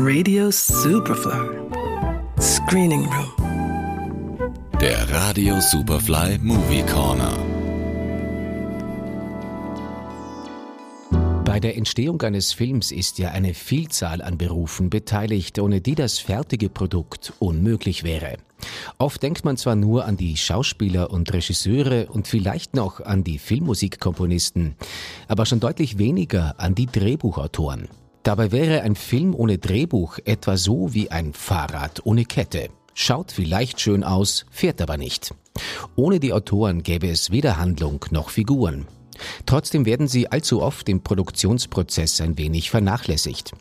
Radio Superfly. Screening Room. Der Radio Superfly Movie Corner. Bei der Entstehung eines Films ist ja eine Vielzahl an Berufen beteiligt, ohne die das fertige Produkt unmöglich wäre. Oft denkt man zwar nur an die Schauspieler und Regisseure und vielleicht noch an die Filmmusikkomponisten, aber schon deutlich weniger an die Drehbuchautoren. Dabei wäre ein Film ohne Drehbuch etwa so wie ein Fahrrad ohne Kette. Schaut vielleicht schön aus, fährt aber nicht. Ohne die Autoren gäbe es weder Handlung noch Figuren. Trotzdem werden sie allzu oft im Produktionsprozess ein wenig vernachlässigt.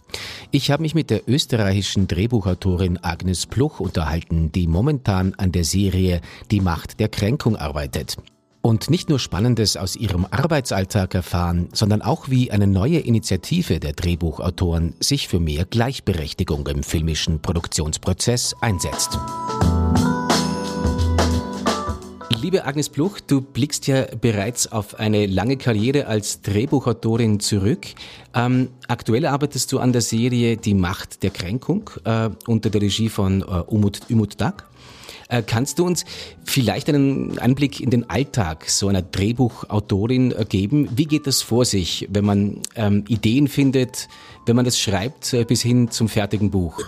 Ich habe mich mit der österreichischen Drehbuchautorin Agnes Pluch unterhalten, die momentan an der Serie Die Macht der Kränkung arbeitet. Und nicht nur Spannendes aus ihrem Arbeitsalltag erfahren, sondern auch wie eine neue Initiative der Drehbuchautoren sich für mehr Gleichberechtigung im filmischen Produktionsprozess einsetzt. Liebe Agnes Bluch, du blickst ja bereits auf eine lange Karriere als Drehbuchautorin zurück. Ähm, aktuell arbeitest du an der Serie Die Macht der Kränkung äh, unter der Regie von äh, Umut, Umut Dag. Äh, kannst du uns vielleicht einen Einblick in den Alltag so einer Drehbuchautorin äh, geben? Wie geht das vor sich, wenn man ähm, Ideen findet, wenn man das schreibt, äh, bis hin zum fertigen Buch?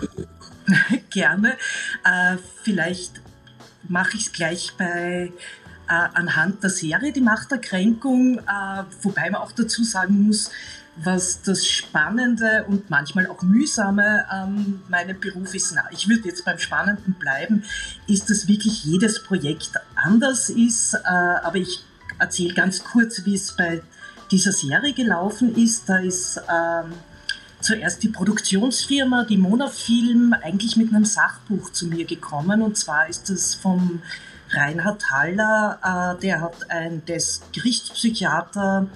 Gerne. Äh, vielleicht mache ich es gleich bei anhand der Serie Die Macht der wobei man auch dazu sagen muss, was das Spannende und manchmal auch Mühsame an meinem Beruf ist. Na, ich würde jetzt beim Spannenden bleiben, ist, dass wirklich jedes Projekt anders ist, äh, aber ich erzähle ganz kurz, wie es bei dieser Serie gelaufen ist. Da ist ähm, zuerst die Produktionsfirma, die Monafilm, eigentlich mit einem Sachbuch zu mir gekommen. Und zwar ist das vom Reinhard Haller, äh, der hat ein, der ist Gerichtspsychiater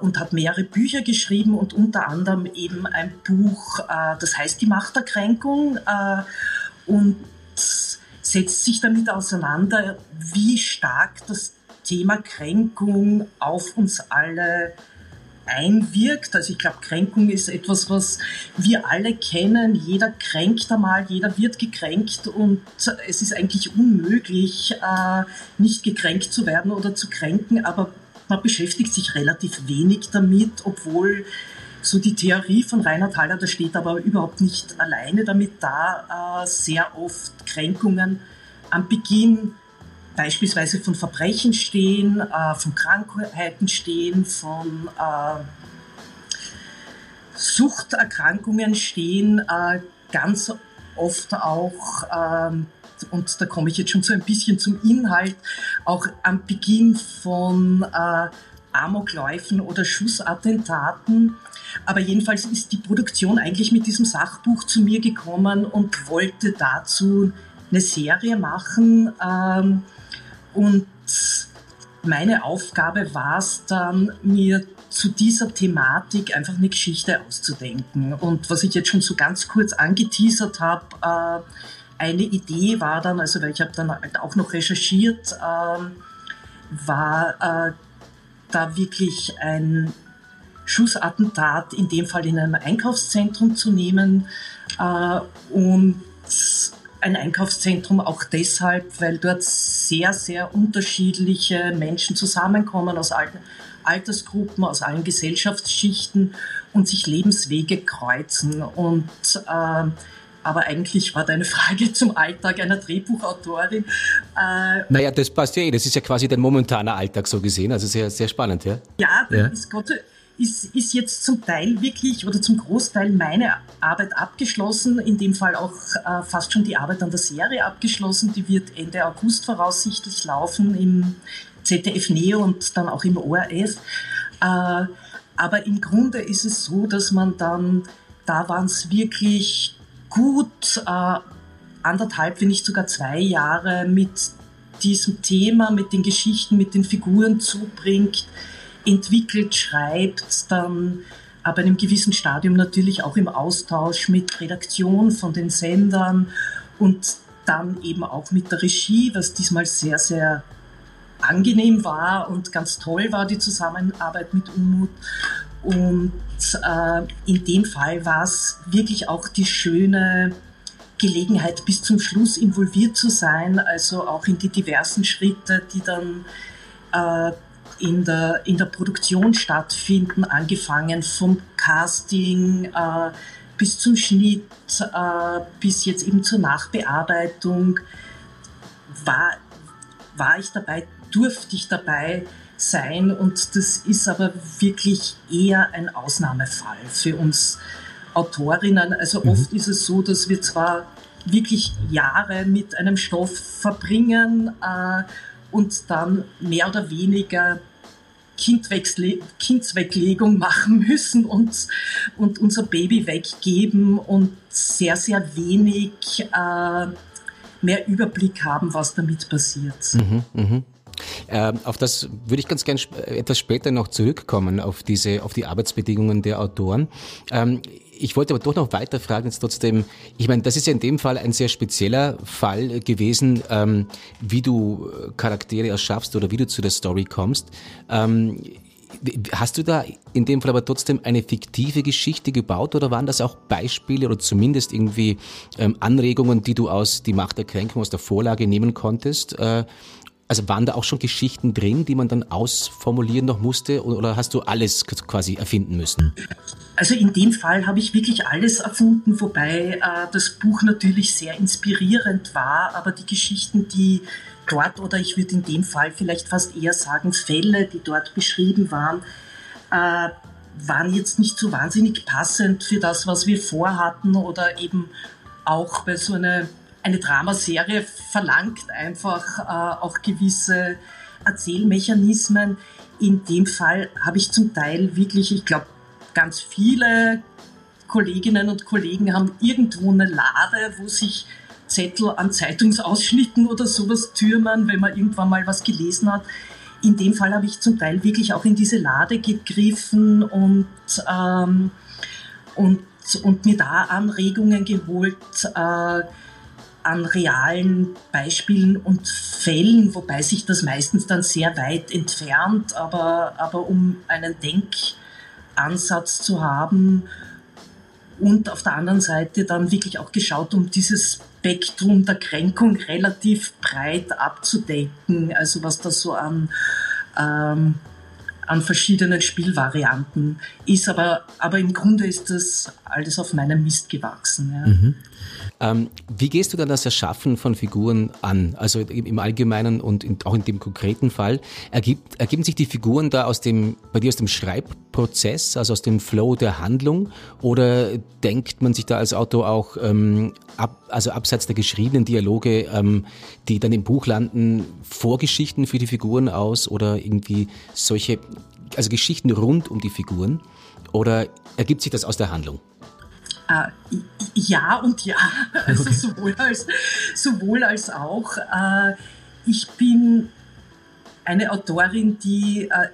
und hat mehrere Bücher geschrieben und unter anderem eben ein Buch, äh, das heißt Die Macht der Kränkung äh, und setzt sich damit auseinander, wie stark das Thema Kränkung auf uns alle einwirkt. Also ich glaube, Kränkung ist etwas, was wir alle kennen. Jeder kränkt einmal, jeder wird gekränkt und es ist eigentlich unmöglich, äh, nicht gekränkt zu werden oder zu kränken, aber man beschäftigt sich relativ wenig damit, obwohl so die Theorie von Reinhard Haller, da steht aber überhaupt nicht alleine damit da, äh, sehr oft Kränkungen am Beginn beispielsweise von Verbrechen stehen, äh, von Krankheiten stehen, von äh, Suchterkrankungen stehen, äh, ganz oft auch, ähm, und da komme ich jetzt schon so ein bisschen zum Inhalt, auch am Beginn von äh, Amokläufen oder Schussattentaten. Aber jedenfalls ist die Produktion eigentlich mit diesem Sachbuch zu mir gekommen und wollte dazu eine Serie machen. Ähm, und meine Aufgabe war es dann, mir zu dieser Thematik einfach eine Geschichte auszudenken. Und was ich jetzt schon so ganz kurz angeteasert habe, äh, eine Idee war dann, also weil ich habe dann halt auch noch recherchiert, äh, war äh, da wirklich ein Schussattentat, in dem Fall in einem Einkaufszentrum zu nehmen äh, und ein Einkaufszentrum auch deshalb, weil dort sehr, sehr unterschiedliche Menschen zusammenkommen aus allen Altersgruppen, aus allen Gesellschaftsschichten und sich Lebenswege kreuzen. Und äh, aber eigentlich war deine Frage zum Alltag einer Drehbuchautorin. Äh, naja, das passt ja eh. Das ist ja quasi dein momentaner Alltag so gesehen. Also sehr, sehr spannend, ja? Ja, ja. ist Gott ist, ist jetzt zum Teil wirklich oder zum Großteil meine Arbeit abgeschlossen, in dem Fall auch äh, fast schon die Arbeit an der Serie abgeschlossen. Die wird Ende August voraussichtlich laufen im ZDF Neo und dann auch im ORF. Äh, aber im Grunde ist es so, dass man dann, da waren es wirklich gut äh, anderthalb, wenn nicht sogar zwei Jahre mit diesem Thema, mit den Geschichten, mit den Figuren zubringt, entwickelt, schreibt, dann ab einem gewissen Stadium natürlich auch im Austausch mit Redaktion von den Sendern und dann eben auch mit der Regie, was diesmal sehr, sehr angenehm war und ganz toll war, die Zusammenarbeit mit Umut. Und äh, in dem Fall war es wirklich auch die schöne Gelegenheit, bis zum Schluss involviert zu sein, also auch in die diversen Schritte, die dann äh, in, der, in der Produktion stattfinden, angefangen vom Casting äh, bis zum Schnitt, äh, bis jetzt eben zur Nachbearbeitung, war, war ich dabei, durfte ich dabei sein und das ist aber wirklich eher ein Ausnahmefall für uns Autorinnen. Also mhm. oft ist es so, dass wir zwar wirklich Jahre mit einem Stoff verbringen äh, und dann mehr oder weniger Kindsweglegung machen müssen und, und unser Baby weggeben und sehr, sehr wenig äh, mehr Überblick haben, was damit passiert. Mhm, mh. Ähm, auf das würde ich ganz gerne etwas später noch zurückkommen, auf diese, auf die Arbeitsbedingungen der Autoren. Ähm, ich wollte aber doch noch weiter fragen, jetzt trotzdem, ich meine, das ist ja in dem Fall ein sehr spezieller Fall gewesen, ähm, wie du Charaktere erschaffst oder wie du zu der Story kommst. Hast du da in dem Fall aber trotzdem eine fiktive Geschichte gebaut oder waren das auch Beispiele oder zumindest irgendwie ähm, Anregungen, die du aus Die Macht der Kränkung aus der Vorlage nehmen konntest? Äh, also waren da auch schon Geschichten drin, die man dann ausformulieren noch musste oder hast du alles quasi erfinden müssen? Also in dem Fall habe ich wirklich alles erfunden, wobei äh, das Buch natürlich sehr inspirierend war, aber die Geschichten, die dort oder ich würde in dem Fall vielleicht fast eher sagen Fälle, die dort beschrieben waren, äh, waren jetzt nicht so wahnsinnig passend für das, was wir vorhatten oder eben auch bei so einer eine Dramaserie verlangt einfach äh, auch gewisse Erzählmechanismen. In dem Fall habe ich zum Teil wirklich, ich glaube, ganz viele Kolleginnen und Kollegen haben irgendwo eine Lade, wo sich Zettel an Zeitungsausschnitten oder sowas türmen, wenn man irgendwann mal was gelesen hat. In dem Fall habe ich zum Teil wirklich auch in diese Lade gegriffen und, ähm, und, und mir da Anregungen geholt. Äh, an realen Beispielen und Fällen, wobei sich das meistens dann sehr weit entfernt, aber, aber um einen Denkansatz zu haben und auf der anderen Seite dann wirklich auch geschaut, um dieses Spektrum der Kränkung relativ breit abzudecken, also was da so an, ähm, an verschiedenen Spielvarianten ist, aber, aber im Grunde ist das alles auf meinem Mist gewachsen. Ja. Mhm. Ähm, wie gehst du dann das Erschaffen von Figuren an? Also im Allgemeinen und in, auch in dem konkreten Fall. Ergibt, ergeben sich die Figuren da aus dem, bei dir aus dem Schreibprozess, also aus dem Flow der Handlung? Oder denkt man sich da als Autor auch, ähm, ab, also abseits der geschriebenen Dialoge, ähm, die dann im Buch landen, Vorgeschichten für die Figuren aus oder irgendwie solche, also Geschichten rund um die Figuren? Oder ergibt sich das aus der Handlung? Äh, ja und ja, also okay. sowohl, als, sowohl als auch. Äh, ich bin eine Autorin, die äh,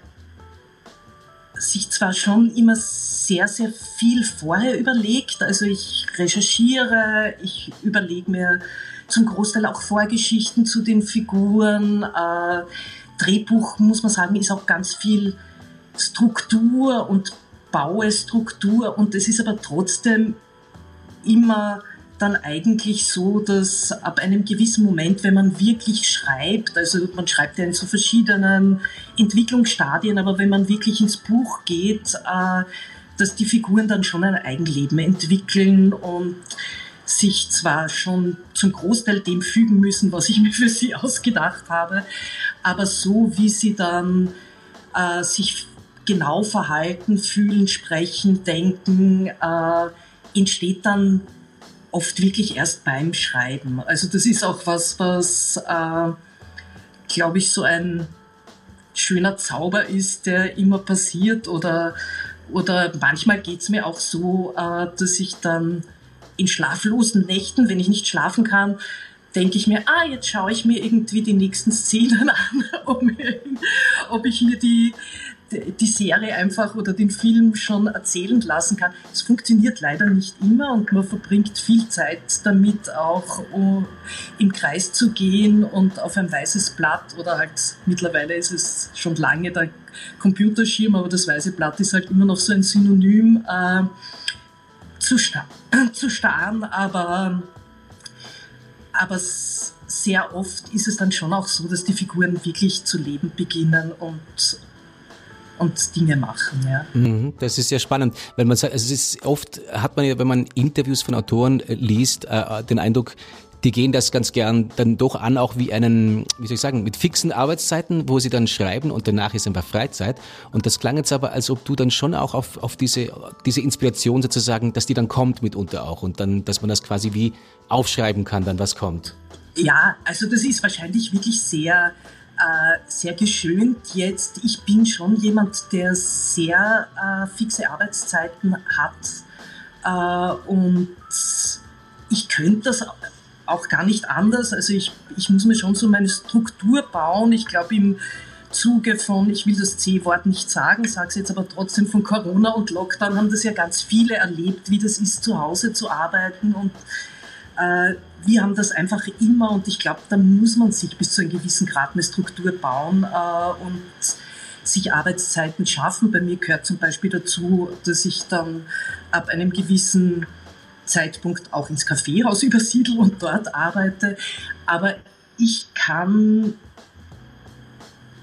sich zwar schon immer sehr, sehr viel vorher überlegt. Also ich recherchiere, ich überlege mir zum Großteil auch Vorgeschichten zu den Figuren. Äh, Drehbuch, muss man sagen, ist auch ganz viel Struktur und baue Struktur und es ist aber trotzdem immer dann eigentlich so, dass ab einem gewissen Moment, wenn man wirklich schreibt, also man schreibt ja in so verschiedenen Entwicklungsstadien, aber wenn man wirklich ins Buch geht, äh, dass die Figuren dann schon ein Eigenleben entwickeln und sich zwar schon zum Großteil dem fügen müssen, was ich mir für sie ausgedacht habe, aber so wie sie dann äh, sich genau verhalten, fühlen, sprechen, denken, äh, entsteht dann oft wirklich erst beim Schreiben. Also das ist auch was, was, äh, glaube ich, so ein schöner Zauber ist, der immer passiert. Oder, oder manchmal geht es mir auch so, äh, dass ich dann in schlaflosen Nächten, wenn ich nicht schlafen kann, denke ich mir, ah, jetzt schaue ich mir irgendwie die nächsten Szenen an, ob, mir, ob ich mir die, die Serie einfach oder den Film schon erzählen lassen kann. Es funktioniert leider nicht immer und man verbringt viel Zeit damit, auch um im Kreis zu gehen und auf ein weißes Blatt oder halt mittlerweile ist es schon lange der Computerschirm, aber das weiße Blatt ist halt immer noch so ein Synonym äh, zu, star zu starren, aber, aber sehr oft ist es dann schon auch so, dass die Figuren wirklich zu leben beginnen und und Dinge machen. Ja. Mhm, das ist sehr spannend, weil man sagt, also es ist oft hat man ja, wenn man Interviews von Autoren äh, liest, äh, den Eindruck, die gehen das ganz gern dann doch an, auch wie einen, wie soll ich sagen, mit fixen Arbeitszeiten, wo sie dann schreiben und danach ist einfach Freizeit. Und das klang jetzt aber, als ob du dann schon auch auf, auf diese, diese Inspiration sozusagen, dass die dann kommt mitunter auch und dann, dass man das quasi wie aufschreiben kann, dann was kommt. Ja, also das ist wahrscheinlich wirklich sehr äh, sehr geschönt jetzt. Ich bin schon jemand, der sehr äh, fixe Arbeitszeiten hat äh, und ich könnte das auch gar nicht anders. Also ich, ich muss mir schon so meine Struktur bauen. Ich glaube im Zuge von, ich will das C-Wort nicht sagen, sage es jetzt aber trotzdem von Corona und Lockdown haben das ja ganz viele erlebt, wie das ist, zu Hause zu arbeiten und äh, wir haben das einfach immer und ich glaube, da muss man sich bis zu einem gewissen Grad eine Struktur bauen äh, und sich Arbeitszeiten schaffen. Bei mir gehört zum Beispiel dazu, dass ich dann ab einem gewissen Zeitpunkt auch ins Kaffeehaus übersiedle und dort arbeite. Aber ich kann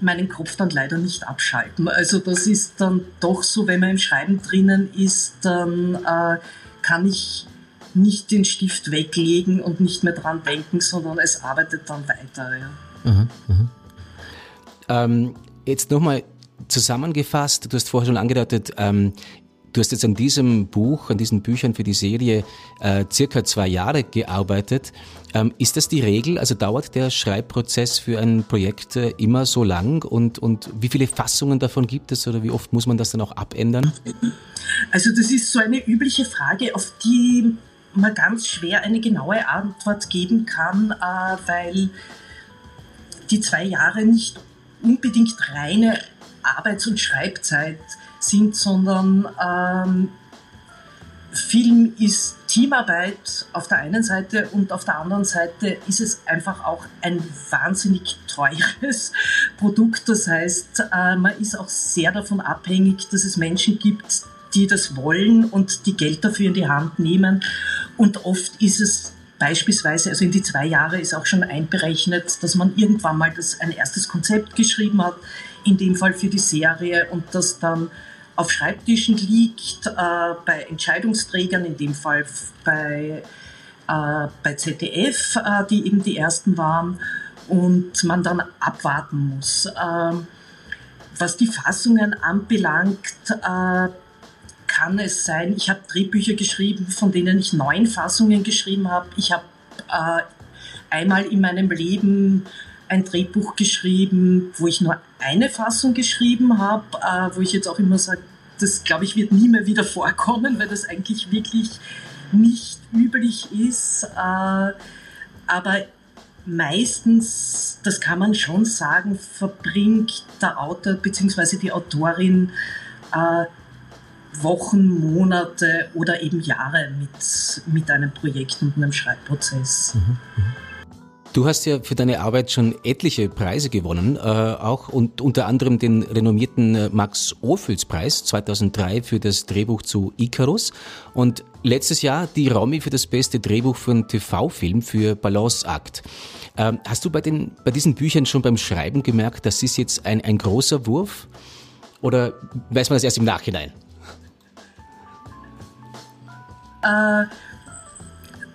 meinen Kopf dann leider nicht abschalten. Also das ist dann doch so, wenn man im Schreiben drinnen ist, dann äh, kann ich nicht den Stift weglegen und nicht mehr dran denken, sondern es arbeitet dann weiter. Ja. Aha, aha. Ähm, jetzt nochmal zusammengefasst, du hast vorher schon angedeutet, ähm, du hast jetzt an diesem Buch, an diesen Büchern für die Serie äh, circa zwei Jahre gearbeitet. Ähm, ist das die Regel? Also dauert der Schreibprozess für ein Projekt äh, immer so lang und, und wie viele Fassungen davon gibt es oder wie oft muss man das dann auch abändern? Also das ist so eine übliche Frage, auf die man ganz schwer eine genaue Antwort geben kann, äh, weil die zwei Jahre nicht unbedingt reine Arbeits- und Schreibzeit sind, sondern ähm, Film ist Teamarbeit auf der einen Seite und auf der anderen Seite ist es einfach auch ein wahnsinnig teures Produkt. Das heißt, äh, man ist auch sehr davon abhängig, dass es Menschen gibt, die das wollen und die Geld dafür in die Hand nehmen. Und oft ist es beispielsweise, also in die zwei Jahre ist auch schon einberechnet, dass man irgendwann mal das, ein erstes Konzept geschrieben hat, in dem Fall für die Serie und das dann auf Schreibtischen liegt, äh, bei Entscheidungsträgern, in dem Fall bei, äh, bei ZDF, äh, die eben die ersten waren, und man dann abwarten muss. Ähm, was die Fassungen anbelangt, äh, kann es sein, ich habe Drehbücher geschrieben, von denen ich neun Fassungen geschrieben habe. Ich habe äh, einmal in meinem Leben ein Drehbuch geschrieben, wo ich nur eine Fassung geschrieben habe, äh, wo ich jetzt auch immer sage, das glaube ich wird nie mehr wieder vorkommen, weil das eigentlich wirklich nicht üblich ist. Äh, aber meistens, das kann man schon sagen, verbringt der Autor bzw. die Autorin äh, Wochen, Monate oder eben Jahre mit, mit einem Projekt und einem Schreibprozess. Mhm, mhm. Du hast ja für deine Arbeit schon etliche Preise gewonnen, äh, auch und unter anderem den renommierten äh, Max Ophüls Preis 2003 für das Drehbuch zu Icarus und letztes Jahr die Romy für das beste Drehbuch für einen TV-Film für Balanceakt. Ähm, hast du bei, den, bei diesen Büchern schon beim Schreiben gemerkt, das ist jetzt ein, ein großer Wurf oder weiß man das erst im Nachhinein? Äh,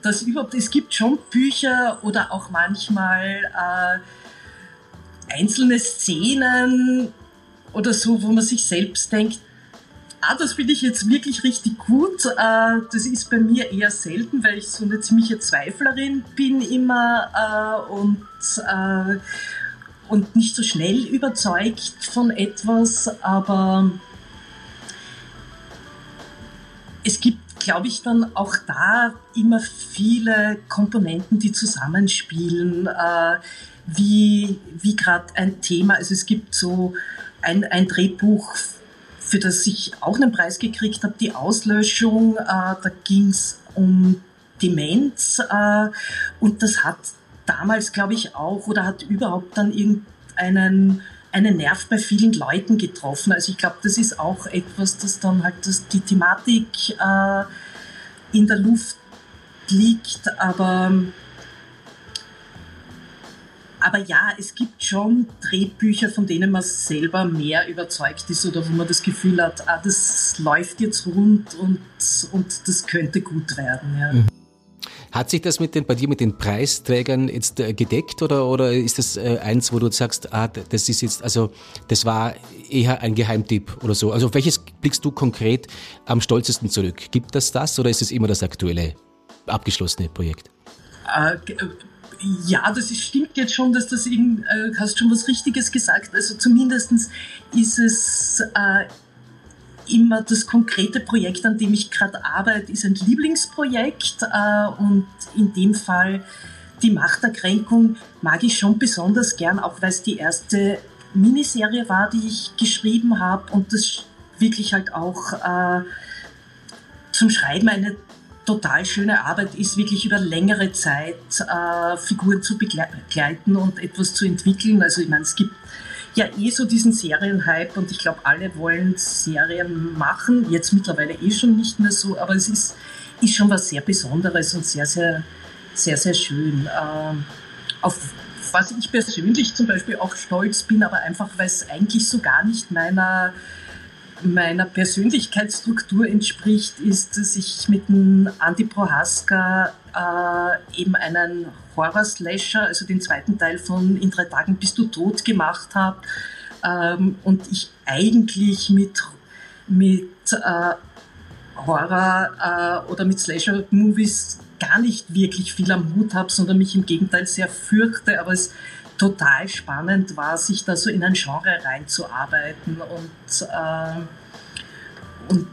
dass überhaupt, es gibt schon Bücher oder auch manchmal äh, einzelne Szenen oder so, wo man sich selbst denkt, ah, das finde ich jetzt wirklich richtig gut. Äh, das ist bei mir eher selten, weil ich so eine ziemliche Zweiflerin bin immer äh, und, äh, und nicht so schnell überzeugt von etwas, aber es gibt glaube ich, dann auch da immer viele Komponenten, die zusammenspielen, äh, wie, wie gerade ein Thema. Also es gibt so ein, ein Drehbuch, für das ich auch einen Preis gekriegt habe, die Auslöschung. Äh, da ging es um Demenz äh, und das hat damals, glaube ich, auch oder hat überhaupt dann irgendeinen einen Nerv bei vielen Leuten getroffen. Also ich glaube, das ist auch etwas, das dann halt das, die Thematik äh, in der Luft liegt, aber aber ja, es gibt schon Drehbücher, von denen man selber mehr überzeugt ist oder wo man das Gefühl hat, ah, das läuft jetzt rund und, und das könnte gut werden. Ja. Mhm. Hat sich das mit den, bei dir mit den Preisträgern jetzt äh, gedeckt oder, oder ist das äh, eins, wo du sagst, ah, das ist jetzt, also das war eher ein Geheimtipp oder so? Also auf welches blickst du konkret am stolzesten zurück? Gibt das das oder ist es immer das aktuelle, abgeschlossene Projekt? Äh, ja, das ist, stimmt jetzt schon, dass das äh, hast schon was Richtiges gesagt. Also zumindest ist es äh, immer das konkrete Projekt, an dem ich gerade arbeite, ist ein Lieblingsprojekt äh, und in dem Fall die Machterkränkung mag ich schon besonders gern, auch weil es die erste Miniserie war, die ich geschrieben habe und das wirklich halt auch äh, zum Schreiben eine total schöne Arbeit ist, wirklich über längere Zeit äh, Figuren zu begleiten und etwas zu entwickeln. Also ich meine, es gibt ja eh so diesen Serienhype und ich glaube, alle wollen Serien machen. Jetzt mittlerweile eh schon nicht mehr so, aber es ist, ist schon was sehr Besonderes und sehr, sehr, sehr, sehr schön. Ähm, auf was ich persönlich zum Beispiel auch stolz bin, aber einfach, weil es eigentlich so gar nicht meiner meiner Persönlichkeitsstruktur entspricht, ist, dass ich mit dem Andy Prohaska äh, eben einen Horror-Slasher, also den zweiten Teil von In drei Tagen bist du tot gemacht habe ähm, und ich eigentlich mit, mit äh, Horror äh, oder mit Slasher-Movies gar nicht wirklich viel am Hut habe, sondern mich im Gegenteil sehr fürchte, aber es total spannend war, sich da so in ein Genre reinzuarbeiten und, äh, und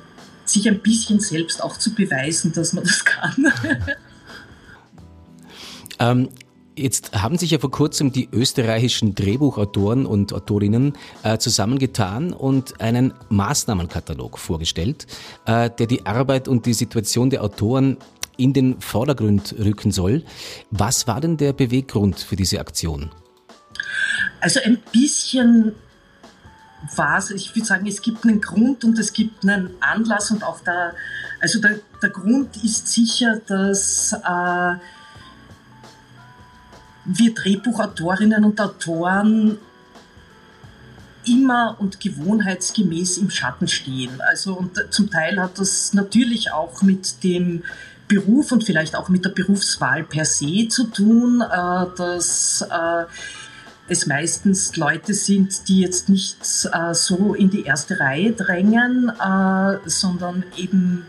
sich ein bisschen selbst auch zu beweisen, dass man das kann. ähm, Jetzt haben sich ja vor kurzem die österreichischen Drehbuchautoren und Autorinnen äh, zusammengetan und einen Maßnahmenkatalog vorgestellt, äh, der die Arbeit und die Situation der Autoren in den Vordergrund rücken soll. Was war denn der Beweggrund für diese Aktion? Also ein bisschen was, ich würde sagen, es gibt einen Grund und es gibt einen Anlass und auch da, also der, der Grund ist sicher, dass äh, wir Drehbuchautorinnen und Autoren immer und gewohnheitsgemäß im Schatten stehen. Also und zum Teil hat das natürlich auch mit dem Beruf und vielleicht auch mit der Berufswahl per se zu tun, äh, dass äh, es meistens Leute sind, die jetzt nicht äh, so in die erste Reihe drängen, äh, sondern eben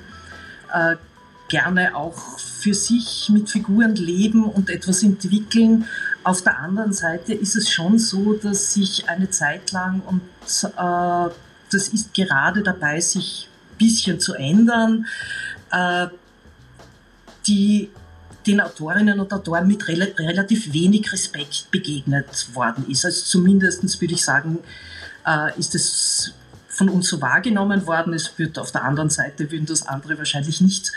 äh, gerne auch für sich mit Figuren leben und etwas entwickeln. Auf der anderen Seite ist es schon so, dass sich eine Zeit lang, und äh, das ist gerade dabei, sich ein bisschen zu ändern, äh, die den Autorinnen und Autoren mit rel relativ wenig Respekt begegnet worden ist. Also zumindest würde ich sagen, äh, ist es von uns so wahrgenommen worden. Es wird auf der anderen Seite würden das andere wahrscheinlich nicht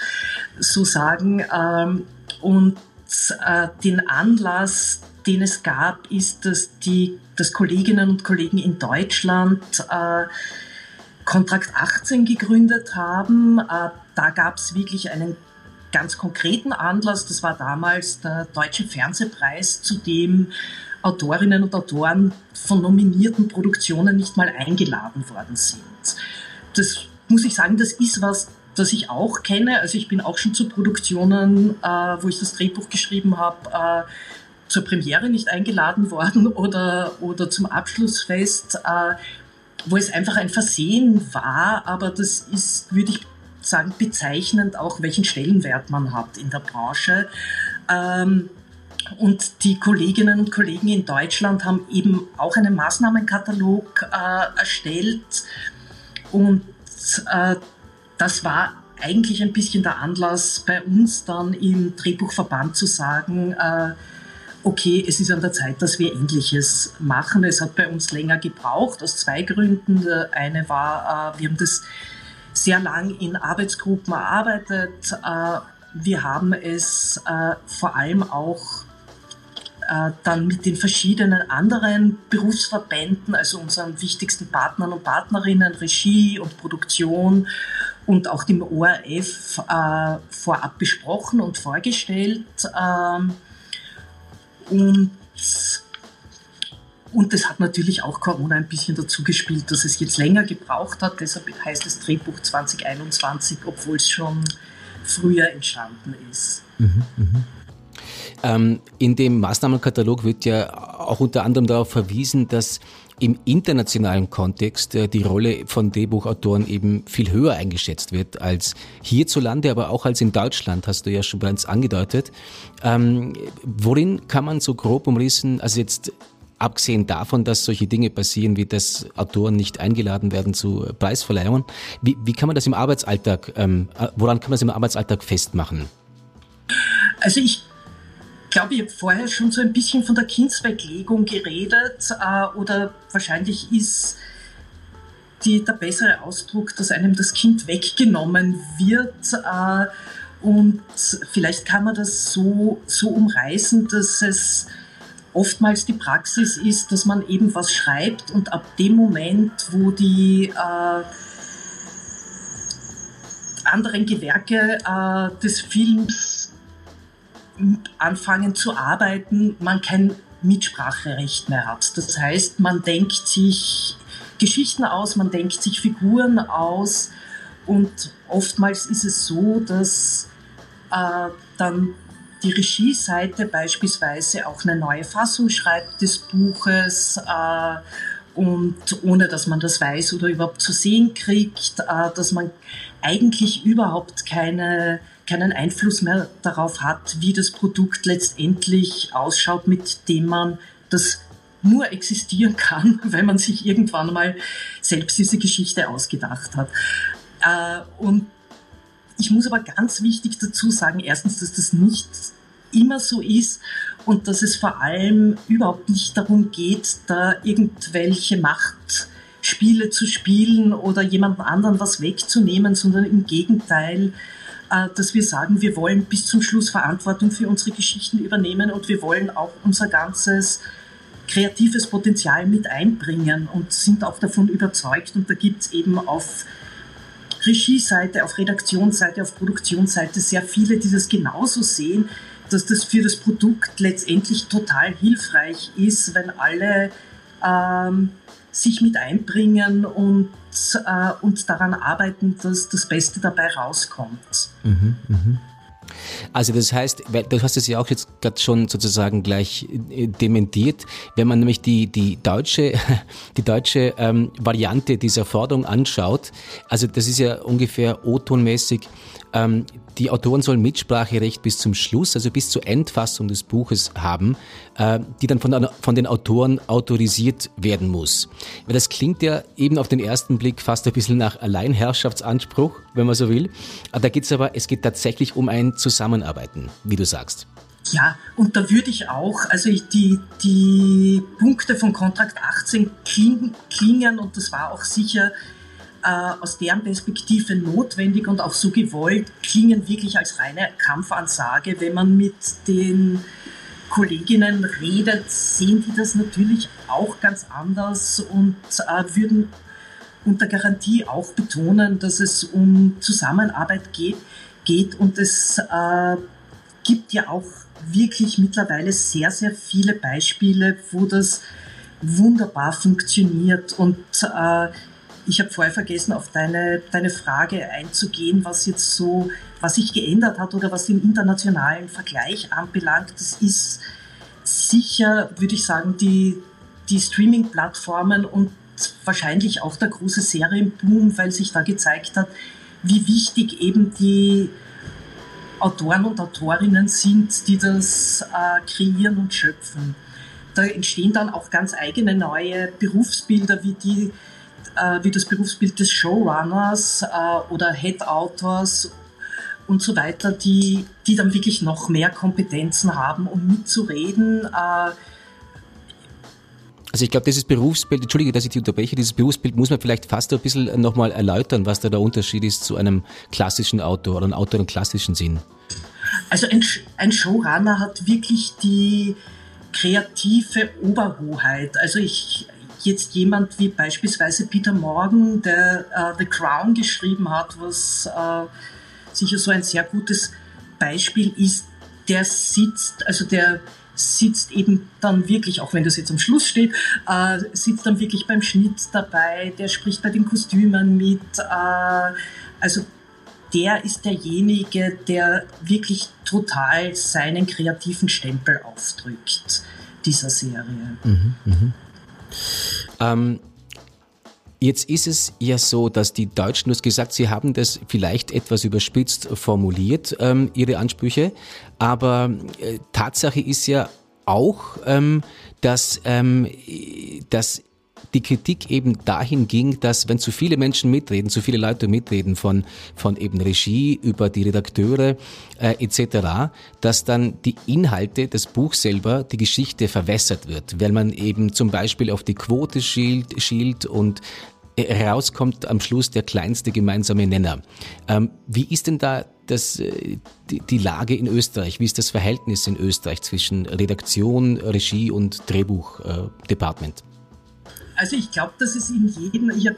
so sagen. Ähm, und äh, den Anlass, den es gab, ist, dass die, dass Kolleginnen und Kollegen in Deutschland äh, Kontrakt 18 gegründet haben. Da gab es wirklich einen ganz konkreten Anlass. Das war damals der Deutsche Fernsehpreis, zu dem Autorinnen und Autoren von nominierten Produktionen nicht mal eingeladen worden sind. Das muss ich sagen, das ist was, das ich auch kenne. Also ich bin auch schon zu Produktionen, äh, wo ich das Drehbuch geschrieben habe, äh, zur Premiere nicht eingeladen worden oder, oder zum Abschlussfest, äh, wo es einfach ein Versehen war. Aber das ist, würde ich sagen, bezeichnend auch, welchen Stellenwert man hat in der Branche. Ähm, und die Kolleginnen und Kollegen in Deutschland haben eben auch einen Maßnahmenkatalog äh, erstellt. Und äh, das war eigentlich ein bisschen der Anlass bei uns dann im Drehbuchverband zu sagen, äh, okay, es ist an der Zeit, dass wir Ähnliches machen. Es hat bei uns länger gebraucht, aus zwei Gründen. Der eine war, äh, wir haben das sehr lang in Arbeitsgruppen erarbeitet. Äh, wir haben es äh, vor allem auch dann mit den verschiedenen anderen Berufsverbänden, also unseren wichtigsten Partnern und Partnerinnen, Regie und Produktion und auch dem ORF vorab besprochen und vorgestellt. Ähm, und, und das hat natürlich auch Corona ein bisschen dazu gespielt, dass es jetzt länger gebraucht hat. Deshalb heißt es Drehbuch 2021, obwohl es schon früher entstanden ist. Mhm, mh. ähm, in dem Maßnahmenkatalog wird ja auch unter anderem darauf verwiesen, dass im internationalen Kontext äh, die Rolle von Drehbuchautoren eben viel höher eingeschätzt wird als hierzulande, aber auch als in Deutschland, hast du ja schon bereits angedeutet. Ähm, worin kann man so grob umrissen, also jetzt abgesehen davon, dass solche Dinge passieren, wie dass Autoren nicht eingeladen werden zu Preisverleihungen, wie, wie kann man das im Arbeitsalltag, ähm, äh, woran kann man es im Arbeitsalltag festmachen? Also ich glaube, ich habe vorher schon so ein bisschen von der Kindsweglegung geredet äh, oder wahrscheinlich ist die, der bessere Ausdruck, dass einem das Kind weggenommen wird. Äh, und vielleicht kann man das so, so umreißen, dass es oftmals die Praxis ist, dass man eben was schreibt und ab dem Moment, wo die äh, anderen Gewerke äh, des Films anfangen zu arbeiten, man kein Mitspracherecht mehr hat. Das heißt, man denkt sich Geschichten aus, man denkt sich Figuren aus und oftmals ist es so, dass äh, dann die Regieseite beispielsweise auch eine neue Fassung schreibt des Buches äh, und ohne dass man das weiß oder überhaupt zu sehen kriegt, äh, dass man eigentlich überhaupt keine keinen Einfluss mehr darauf hat, wie das Produkt letztendlich ausschaut, mit dem man das nur existieren kann, wenn man sich irgendwann mal selbst diese Geschichte ausgedacht hat. Äh, und ich muss aber ganz wichtig dazu sagen, erstens, dass das nicht immer so ist und dass es vor allem überhaupt nicht darum geht, da irgendwelche Machtspiele zu spielen oder jemandem anderen was wegzunehmen, sondern im Gegenteil, äh, dass wir sagen, wir wollen bis zum Schluss Verantwortung für unsere Geschichten übernehmen und wir wollen auch unser ganzes kreatives Potenzial mit einbringen und sind auch davon überzeugt. Und da gibt es eben auf Regieseite, auf Redaktionsseite, auf Produktionsseite sehr viele, die das genauso sehen, dass das für das Produkt letztendlich total hilfreich ist, wenn alle ähm, sich mit einbringen und, äh, und daran arbeiten, dass das Beste dabei rauskommt. Mhm, mh. Also das heißt, du hast es ja auch jetzt gerade schon sozusagen gleich äh, dementiert, wenn man nämlich die, die deutsche, die deutsche ähm, Variante dieser Forderung anschaut, also das ist ja ungefähr O-tonmäßig, ähm, die Autoren sollen Mitspracherecht bis zum Schluss, also bis zur Endfassung des Buches haben, äh, die dann von, von den Autoren autorisiert werden muss. Weil das klingt ja eben auf den ersten Blick fast ein bisschen nach Alleinherrschaftsanspruch, wenn man so will. Da geht es aber, es geht tatsächlich um ein Zusammenarbeiten, wie du sagst. Ja, und da würde ich auch, also die, die Punkte von Kontrakt 18 klingen, und das war auch sicher äh, aus deren Perspektive notwendig und auch so gewollt, klingen wirklich als reine Kampfansage. Wenn man mit den Kolleginnen redet, sehen die das natürlich auch ganz anders und äh, würden unter Garantie auch betonen, dass es um Zusammenarbeit geht, geht und es äh, gibt ja auch wirklich mittlerweile sehr, sehr viele Beispiele, wo das wunderbar funktioniert und äh, ich habe vorher vergessen, auf deine, deine Frage einzugehen, was jetzt so, was sich geändert hat oder was den internationalen Vergleich anbelangt. Das ist sicher, würde ich sagen, die, die Streaming-Plattformen und wahrscheinlich auch der große Serienboom, weil sich da gezeigt hat, wie wichtig eben die Autoren und Autorinnen sind, die das äh, kreieren und schöpfen. Da entstehen dann auch ganz eigene neue Berufsbilder, wie die äh, wie das Berufsbild des Showrunners äh, oder Head Autors und so weiter, die, die dann wirklich noch mehr Kompetenzen haben, um mitzureden. Äh, also ich glaube, dieses Berufsbild, entschuldige, dass ich die unterbreche, dieses Berufsbild muss man vielleicht fast ein bisschen nochmal erläutern, was da der Unterschied ist zu einem klassischen Autor oder einem Autor im klassischen Sinn. Also ein, ein Showrunner hat wirklich die kreative Oberhoheit. Also ich jetzt jemand wie beispielsweise Peter Morgan, der äh, The Crown geschrieben hat, was äh, sicher so ein sehr gutes Beispiel ist, der sitzt, also der sitzt eben dann wirklich, auch wenn das jetzt am Schluss steht, äh, sitzt dann wirklich beim Schnitt dabei, der spricht bei den Kostümen mit. Äh, also der ist derjenige, der wirklich total seinen kreativen Stempel aufdrückt, dieser Serie. Mhm, mh. Ähm, Jetzt ist es ja so, dass die Deutschen, du hast gesagt, sie haben das vielleicht etwas überspitzt formuliert, ähm, ihre Ansprüche, aber äh, Tatsache ist ja auch, ähm, dass, ähm, dass die Kritik eben dahin ging, dass wenn zu viele Menschen mitreden, zu viele Leute mitreden von, von eben Regie über die Redakteure äh, etc., dass dann die Inhalte, das Buch selber, die Geschichte verwässert wird, weil man eben zum Beispiel auf die Quote schielt, schielt und herauskommt am Schluss der kleinste gemeinsame Nenner. Ähm, wie ist denn da das, äh, die, die, Lage in Österreich? Wie ist das Verhältnis in Österreich zwischen Redaktion, Regie und Drehbuchdepartement? Äh, also ich glaube, dass es in jedem, ich hab,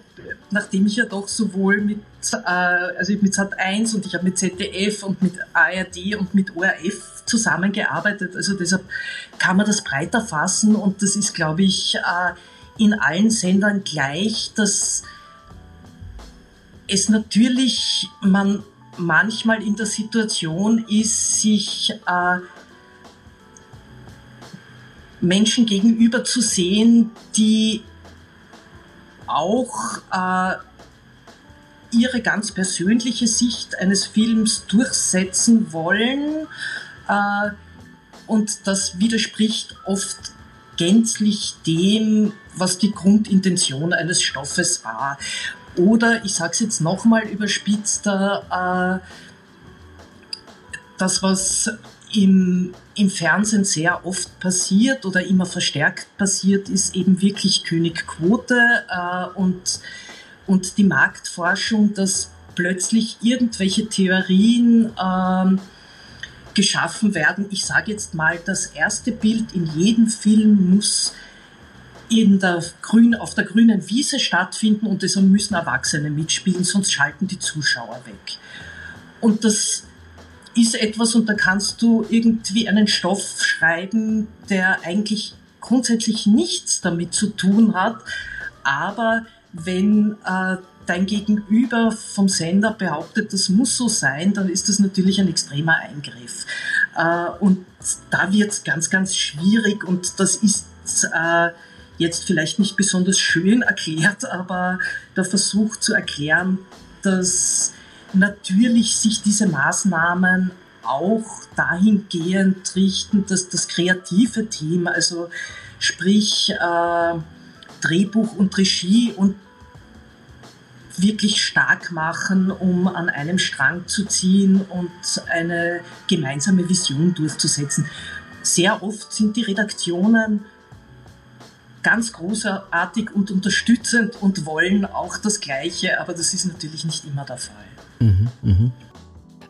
nachdem ich ja doch sowohl mit, äh, also mit Sat1 und ich habe mit ZDF und mit ARD und mit ORF zusammengearbeitet, also deshalb kann man das breiter fassen und das ist, glaube ich, äh, in allen Sendern gleich, dass es natürlich man manchmal in der Situation ist, sich äh, Menschen gegenüber zu sehen, die auch äh, ihre ganz persönliche Sicht eines Films durchsetzen wollen. Äh, und das widerspricht oft gänzlich dem, was die Grundintention eines Stoffes war. Oder ich sage es jetzt nochmal überspitzter, äh, das, was im, im Fernsehen sehr oft passiert oder immer verstärkt passiert, ist eben wirklich Königquote äh, und, und die Marktforschung, dass plötzlich irgendwelche Theorien äh, geschaffen werden. Ich sage jetzt mal, das erste Bild in jedem Film muss in der Grün, auf der grünen Wiese stattfinden und deshalb müssen Erwachsene mitspielen, sonst schalten die Zuschauer weg. Und das ist etwas, und da kannst du irgendwie einen Stoff schreiben, der eigentlich grundsätzlich nichts damit zu tun hat, aber wenn äh, dein Gegenüber vom Sender behauptet, das muss so sein, dann ist das natürlich ein extremer Eingriff. Äh, und da wird es ganz, ganz schwierig und das ist äh, jetzt vielleicht nicht besonders schön erklärt, aber der Versuch zu erklären, dass natürlich sich diese Maßnahmen auch dahingehend richten, dass das kreative Team, also sprich äh, Drehbuch und Regie und wirklich stark machen, um an einem Strang zu ziehen und eine gemeinsame Vision durchzusetzen. Sehr oft sind die Redaktionen ganz großartig und unterstützend und wollen auch das Gleiche, aber das ist natürlich nicht immer der Fall. Mhm, mh.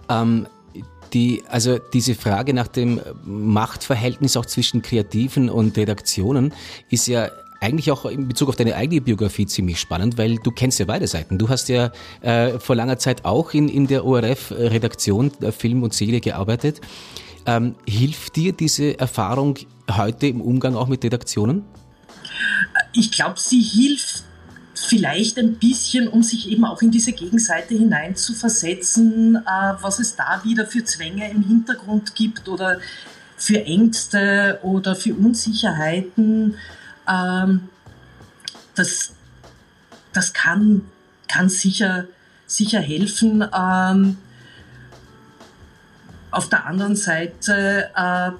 ähm, die, also diese Frage nach dem Machtverhältnis auch zwischen Kreativen und Redaktionen ist ja eigentlich auch in Bezug auf deine eigene Biografie ziemlich spannend, weil du kennst ja beide Seiten. Du hast ja äh, vor langer Zeit auch in, in der ORF-Redaktion äh, Film und Serie gearbeitet. Ähm, hilft dir diese Erfahrung heute im Umgang auch mit Redaktionen? ich glaube, sie hilft vielleicht ein bisschen, um sich eben auch in diese Gegenseite hinein zu versetzen, äh, was es da wieder für Zwänge im Hintergrund gibt oder für Ängste oder für Unsicherheiten. Ähm, das, das kann, kann sicher, sicher helfen. Ähm, auf der anderen Seite äh,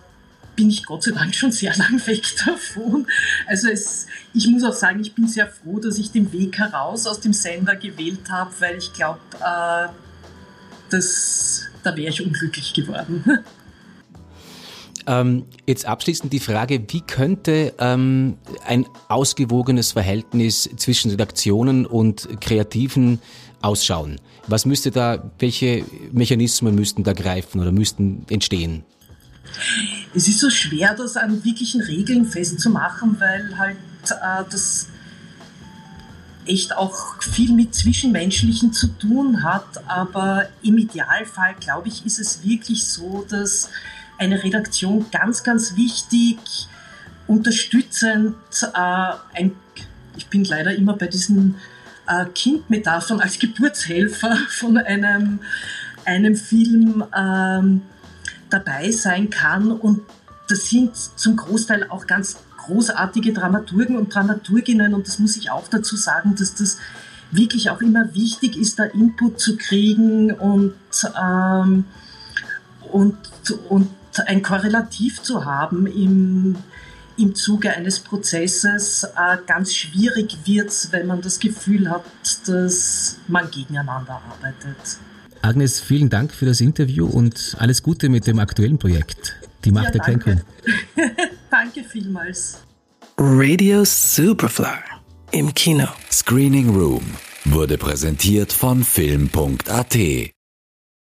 bin ich Gott sei Dank schon sehr lang weg davon. Also es, ich muss auch sagen, ich bin sehr froh, dass ich den Weg heraus aus dem Sender gewählt habe, weil ich glaube, äh, da wäre ich unglücklich geworden. Ähm, jetzt abschließend die Frage, wie könnte ähm, ein ausgewogenes Verhältnis zwischen Redaktionen und Kreativen ausschauen? Was müsste da, welche Mechanismen müssten da greifen oder müssten entstehen? Es ist so schwer, das an wirklichen Regeln festzumachen, weil halt äh, das echt auch viel mit Zwischenmenschlichen zu tun hat. Aber im Idealfall, glaube ich, ist es wirklich so, dass eine Redaktion ganz, ganz wichtig, unterstützend, äh, ein, ich bin leider immer bei diesen äh, Kindmetaphern als Geburtshelfer von einem, einem Film ähm, dabei sein kann. Und das sind zum Großteil auch ganz großartige Dramaturgen und Dramaturginnen. Und das muss ich auch dazu sagen, dass das wirklich auch immer wichtig ist, da Input zu kriegen und, ähm, und, und ein Korrelativ zu haben im, im Zuge eines Prozesses. Äh, ganz schwierig wird es, wenn man das Gefühl hat, dass man gegeneinander arbeitet. Agnes, vielen Dank für das Interview und alles Gute mit dem aktuellen Projekt, die Macht ja, der Kränkung. danke vielmals. Radio Superfly im Kino. Screening Room wurde präsentiert von Film.at.